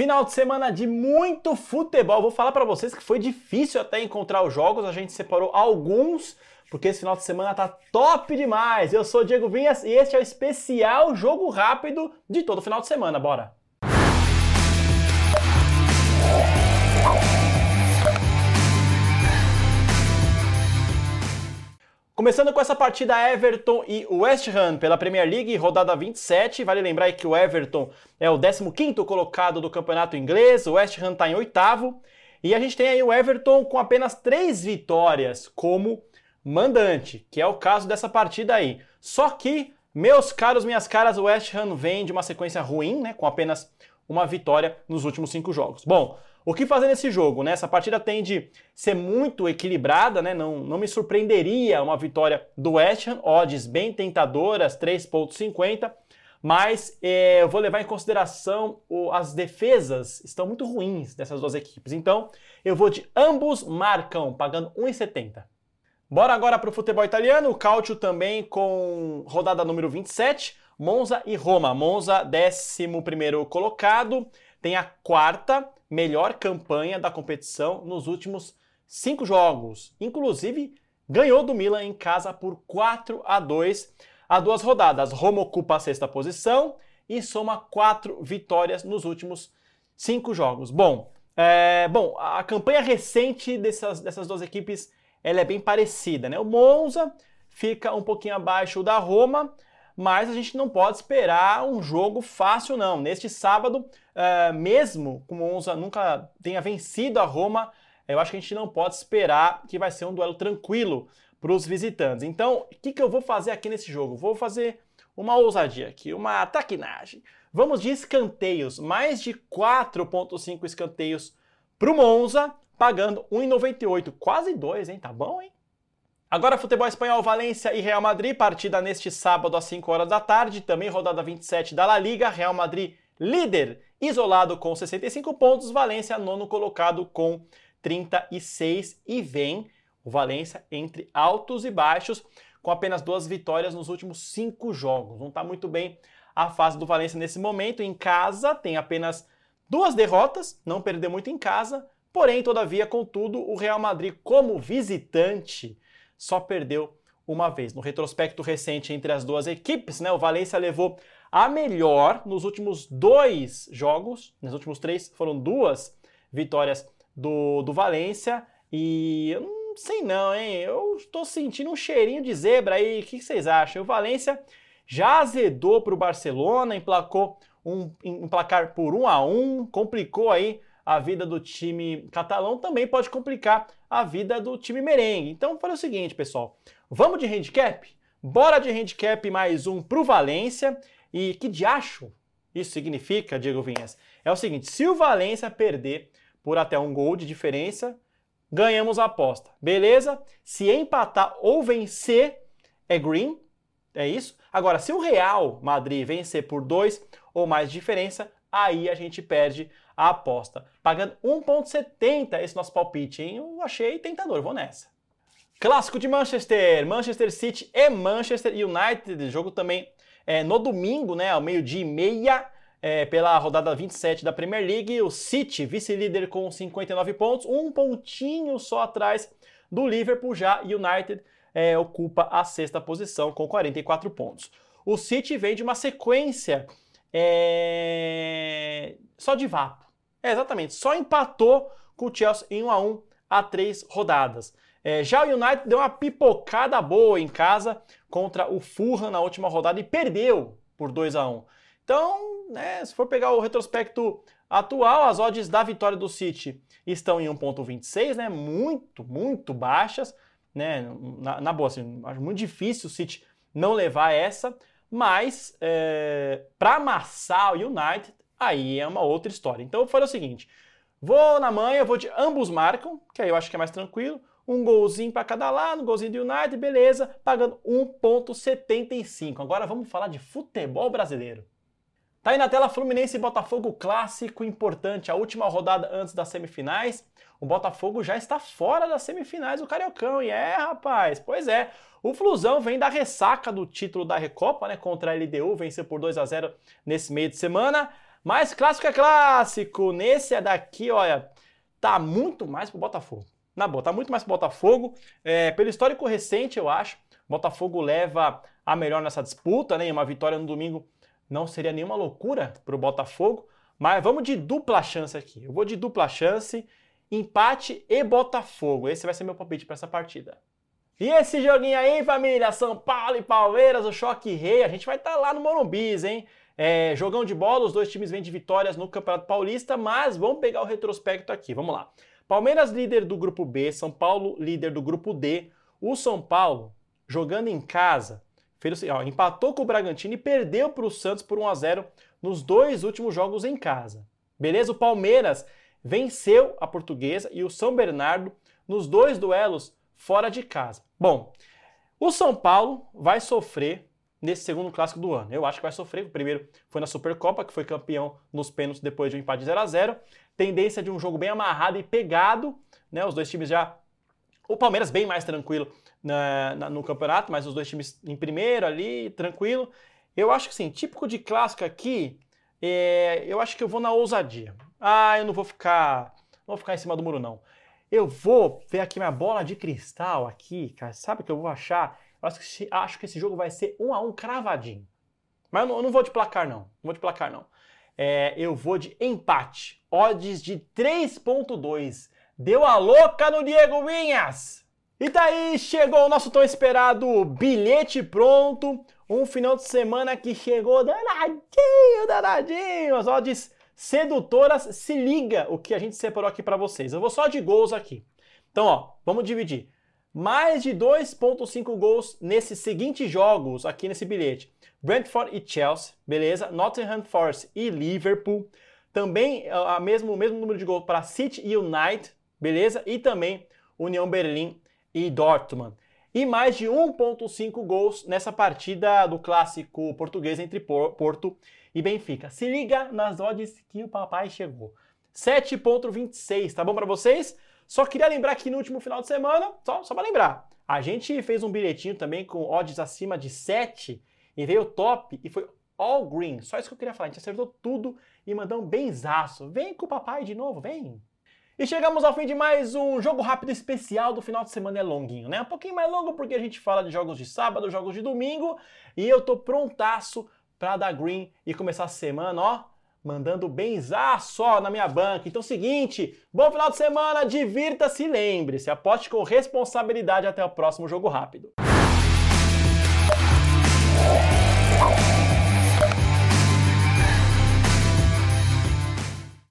Final de semana de muito futebol. Vou falar para vocês que foi difícil até encontrar os jogos. A gente separou alguns, porque esse final de semana tá top demais. Eu sou Diego Vinhas e este é o especial jogo rápido de todo final de semana. Bora! Começando com essa partida Everton e West Ham pela Premier League, rodada 27. Vale lembrar que o Everton é o 15º colocado do campeonato inglês, o West Ham está em oitavo. E a gente tem aí o Everton com apenas três vitórias como mandante, que é o caso dessa partida aí. Só que, meus caros, minhas caras, o West Ham vem de uma sequência ruim, né, com apenas uma vitória nos últimos cinco jogos. Bom, o que fazer nesse jogo? Né? Essa partida tende a ser muito equilibrada, né? não, não me surpreenderia uma vitória do West Ham, odds bem tentadoras, 3,50, mas é, eu vou levar em consideração o, as defesas estão muito ruins dessas duas equipes. Então eu vou de ambos marcam, pagando 1,70. Bora agora para o futebol italiano, o Calcio também com rodada número 27, Monza e Roma. Monza, 11 colocado, tem a quarta melhor campanha da competição nos últimos cinco jogos. Inclusive, ganhou do Milan em casa por 4 a 2 a duas rodadas. Roma ocupa a sexta posição e soma quatro vitórias nos últimos cinco jogos. Bom, é, bom a campanha recente dessas, dessas duas equipes ela é bem parecida. Né? O Monza fica um pouquinho abaixo da Roma, mas a gente não pode esperar um jogo fácil, não. Neste sábado, uh, mesmo com o Monza nunca tenha vencido a Roma, eu acho que a gente não pode esperar que vai ser um duelo tranquilo para os visitantes. Então, o que, que eu vou fazer aqui nesse jogo? Vou fazer uma ousadia aqui, uma taquinagem. Vamos de escanteios, mais de 4,5 escanteios para o Monza, pagando 1,98. Quase 2, hein? Tá bom, hein? Agora, futebol espanhol, Valência e Real Madrid, partida neste sábado às 5 horas da tarde, também rodada 27 da La Liga, Real Madrid líder, isolado com 65 pontos, Valência nono colocado com 36 e vem o Valência entre altos e baixos, com apenas duas vitórias nos últimos cinco jogos. Não está muito bem a fase do Valência nesse momento. Em casa tem apenas duas derrotas, não perdeu muito em casa, porém, todavia, contudo, o Real Madrid como visitante só perdeu uma vez. No retrospecto recente entre as duas equipes, né, o Valência levou a melhor nos últimos dois jogos, nos últimos três foram duas vitórias do, do Valência e eu não sei não, hein? Eu estou sentindo um cheirinho de zebra aí. O que vocês acham? O Valência já azedou para o Barcelona, emplacou um, um placar por um a um, complicou aí a vida do time catalão, também pode complicar a vida do time merengue. Então, fala o seguinte, pessoal. Vamos de handicap? Bora de handicap mais um pro Valência. E que diacho isso significa, Diego Vinhas? É o seguinte, se o Valência perder por até um gol de diferença, ganhamos a aposta. Beleza? Se empatar ou vencer, é green. É isso? Agora, se o Real Madrid vencer por dois ou mais diferença, aí a gente perde a aposta. Pagando 1,70 esse nosso palpite, hein? Eu achei tentador, vou nessa. Clássico de Manchester, Manchester City e Manchester United, jogo também é, no domingo, né, ao meio-dia e meia, é, pela rodada 27 da Premier League, o City, vice-líder com 59 pontos, um pontinho só atrás do Liverpool, já United é, ocupa a sexta posição com 44 pontos. O City vem de uma sequência é... só de vapo. É, exatamente, só empatou com o Chelsea em 1 a 1 a três rodadas. É, já o United deu uma pipocada boa em casa contra o Fulham na última rodada e perdeu por 2 a 1 Então, né, se for pegar o retrospecto atual, as odds da vitória do City estão em 1.26, né, muito, muito baixas. Né, na, na boa, assim, acho muito difícil o City não levar essa. Mas é, para amassar o United, aí é uma outra história. Então eu fazer o seguinte: vou na manhã, vou de ambos marcam, que aí eu acho que é mais tranquilo. Um golzinho para cada lado, um golzinho do United, beleza, pagando 1,75. Agora vamos falar de futebol brasileiro. Tá aí na tela Fluminense e Botafogo clássico importante, a última rodada antes das semifinais. O Botafogo já está fora das semifinais do Cariocão. E é, rapaz, pois é. O Flusão vem da ressaca do título da Recopa, né, contra a LDU, venceu por 2 a 0 nesse meio de semana. Mas clássico é clássico. Nesse é daqui, olha, tá muito mais pro Botafogo. Na boa, tá muito mais pro Botafogo. É, pelo histórico recente, eu acho, Botafogo leva a melhor nessa disputa, né? E uma vitória no domingo não seria nenhuma loucura pro Botafogo. Mas vamos de dupla chance aqui. Eu vou de dupla chance, empate e Botafogo. Esse vai ser meu palpite para essa partida. E esse joguinho aí, família, São Paulo e Palmeiras, o choque rei, a gente vai estar tá lá no Morumbis, hein? É, jogão de bola, os dois times vêm de vitórias no Campeonato Paulista, mas vamos pegar o retrospecto aqui, vamos lá. Palmeiras líder do grupo B, São Paulo líder do grupo D. O São Paulo, jogando em casa, fez, ó, empatou com o Bragantino e perdeu para o Santos por 1 a 0 nos dois últimos jogos em casa. Beleza? O Palmeiras venceu a Portuguesa e o São Bernardo nos dois duelos fora de casa. Bom, o São Paulo vai sofrer nesse segundo clássico do ano. Eu acho que vai sofrer. O primeiro foi na Supercopa, que foi campeão nos pênaltis depois de um empate 0 a 0 Tendência de um jogo bem amarrado e pegado. Né? Os dois times já. O Palmeiras bem mais tranquilo na, na, no campeonato, mas os dois times em primeiro ali, tranquilo. Eu acho que sim, típico de clássico aqui, é, eu acho que eu vou na ousadia. Ah, eu não vou ficar. Não vou ficar em cima do muro, não. Eu vou ver aqui minha bola de cristal aqui, cara. Sabe o que eu vou achar? Eu acho que, acho que esse jogo vai ser um a um cravadinho. Mas eu não, eu não vou de placar, não. Não vou de placar, não. É, eu vou de empate. Odds de 3.2. Deu a louca no Diego Vinhas! E daí chegou o nosso tão esperado bilhete pronto. Um final de semana que chegou danadinho, danadinho. As odds sedutoras. Se liga o que a gente separou aqui para vocês. Eu vou só de gols aqui. Então, ó, vamos dividir mais de 2.5 gols nesses seguintes jogos aqui nesse bilhete. Brentford e Chelsea, beleza? Nottingham Forest e Liverpool. Também a mesmo, o mesmo número de gols para City e United, beleza? E também União Berlim e Dortmund. E mais de 1.5 gols nessa partida do clássico português entre Porto e Benfica. Se liga nas odds que o papai chegou. 7.26, tá bom para vocês? Só queria lembrar que no último final de semana, só, só para lembrar, a gente fez um bilhetinho também com odds acima de 7 e veio top e foi all green. Só isso que eu queria falar. A gente acertou tudo e mandou um benzaço. Vem com o papai de novo, vem. E chegamos ao fim de mais um jogo rápido especial do final de semana é longuinho, né? Um pouquinho mais longo porque a gente fala de jogos de sábado, jogos de domingo e eu tô prontaço para dar green e começar a semana, ó, mandando benzar só na minha banca. Então, seguinte, bom final de semana, divirta-se e lembre-se, aposte com responsabilidade até o próximo jogo rápido.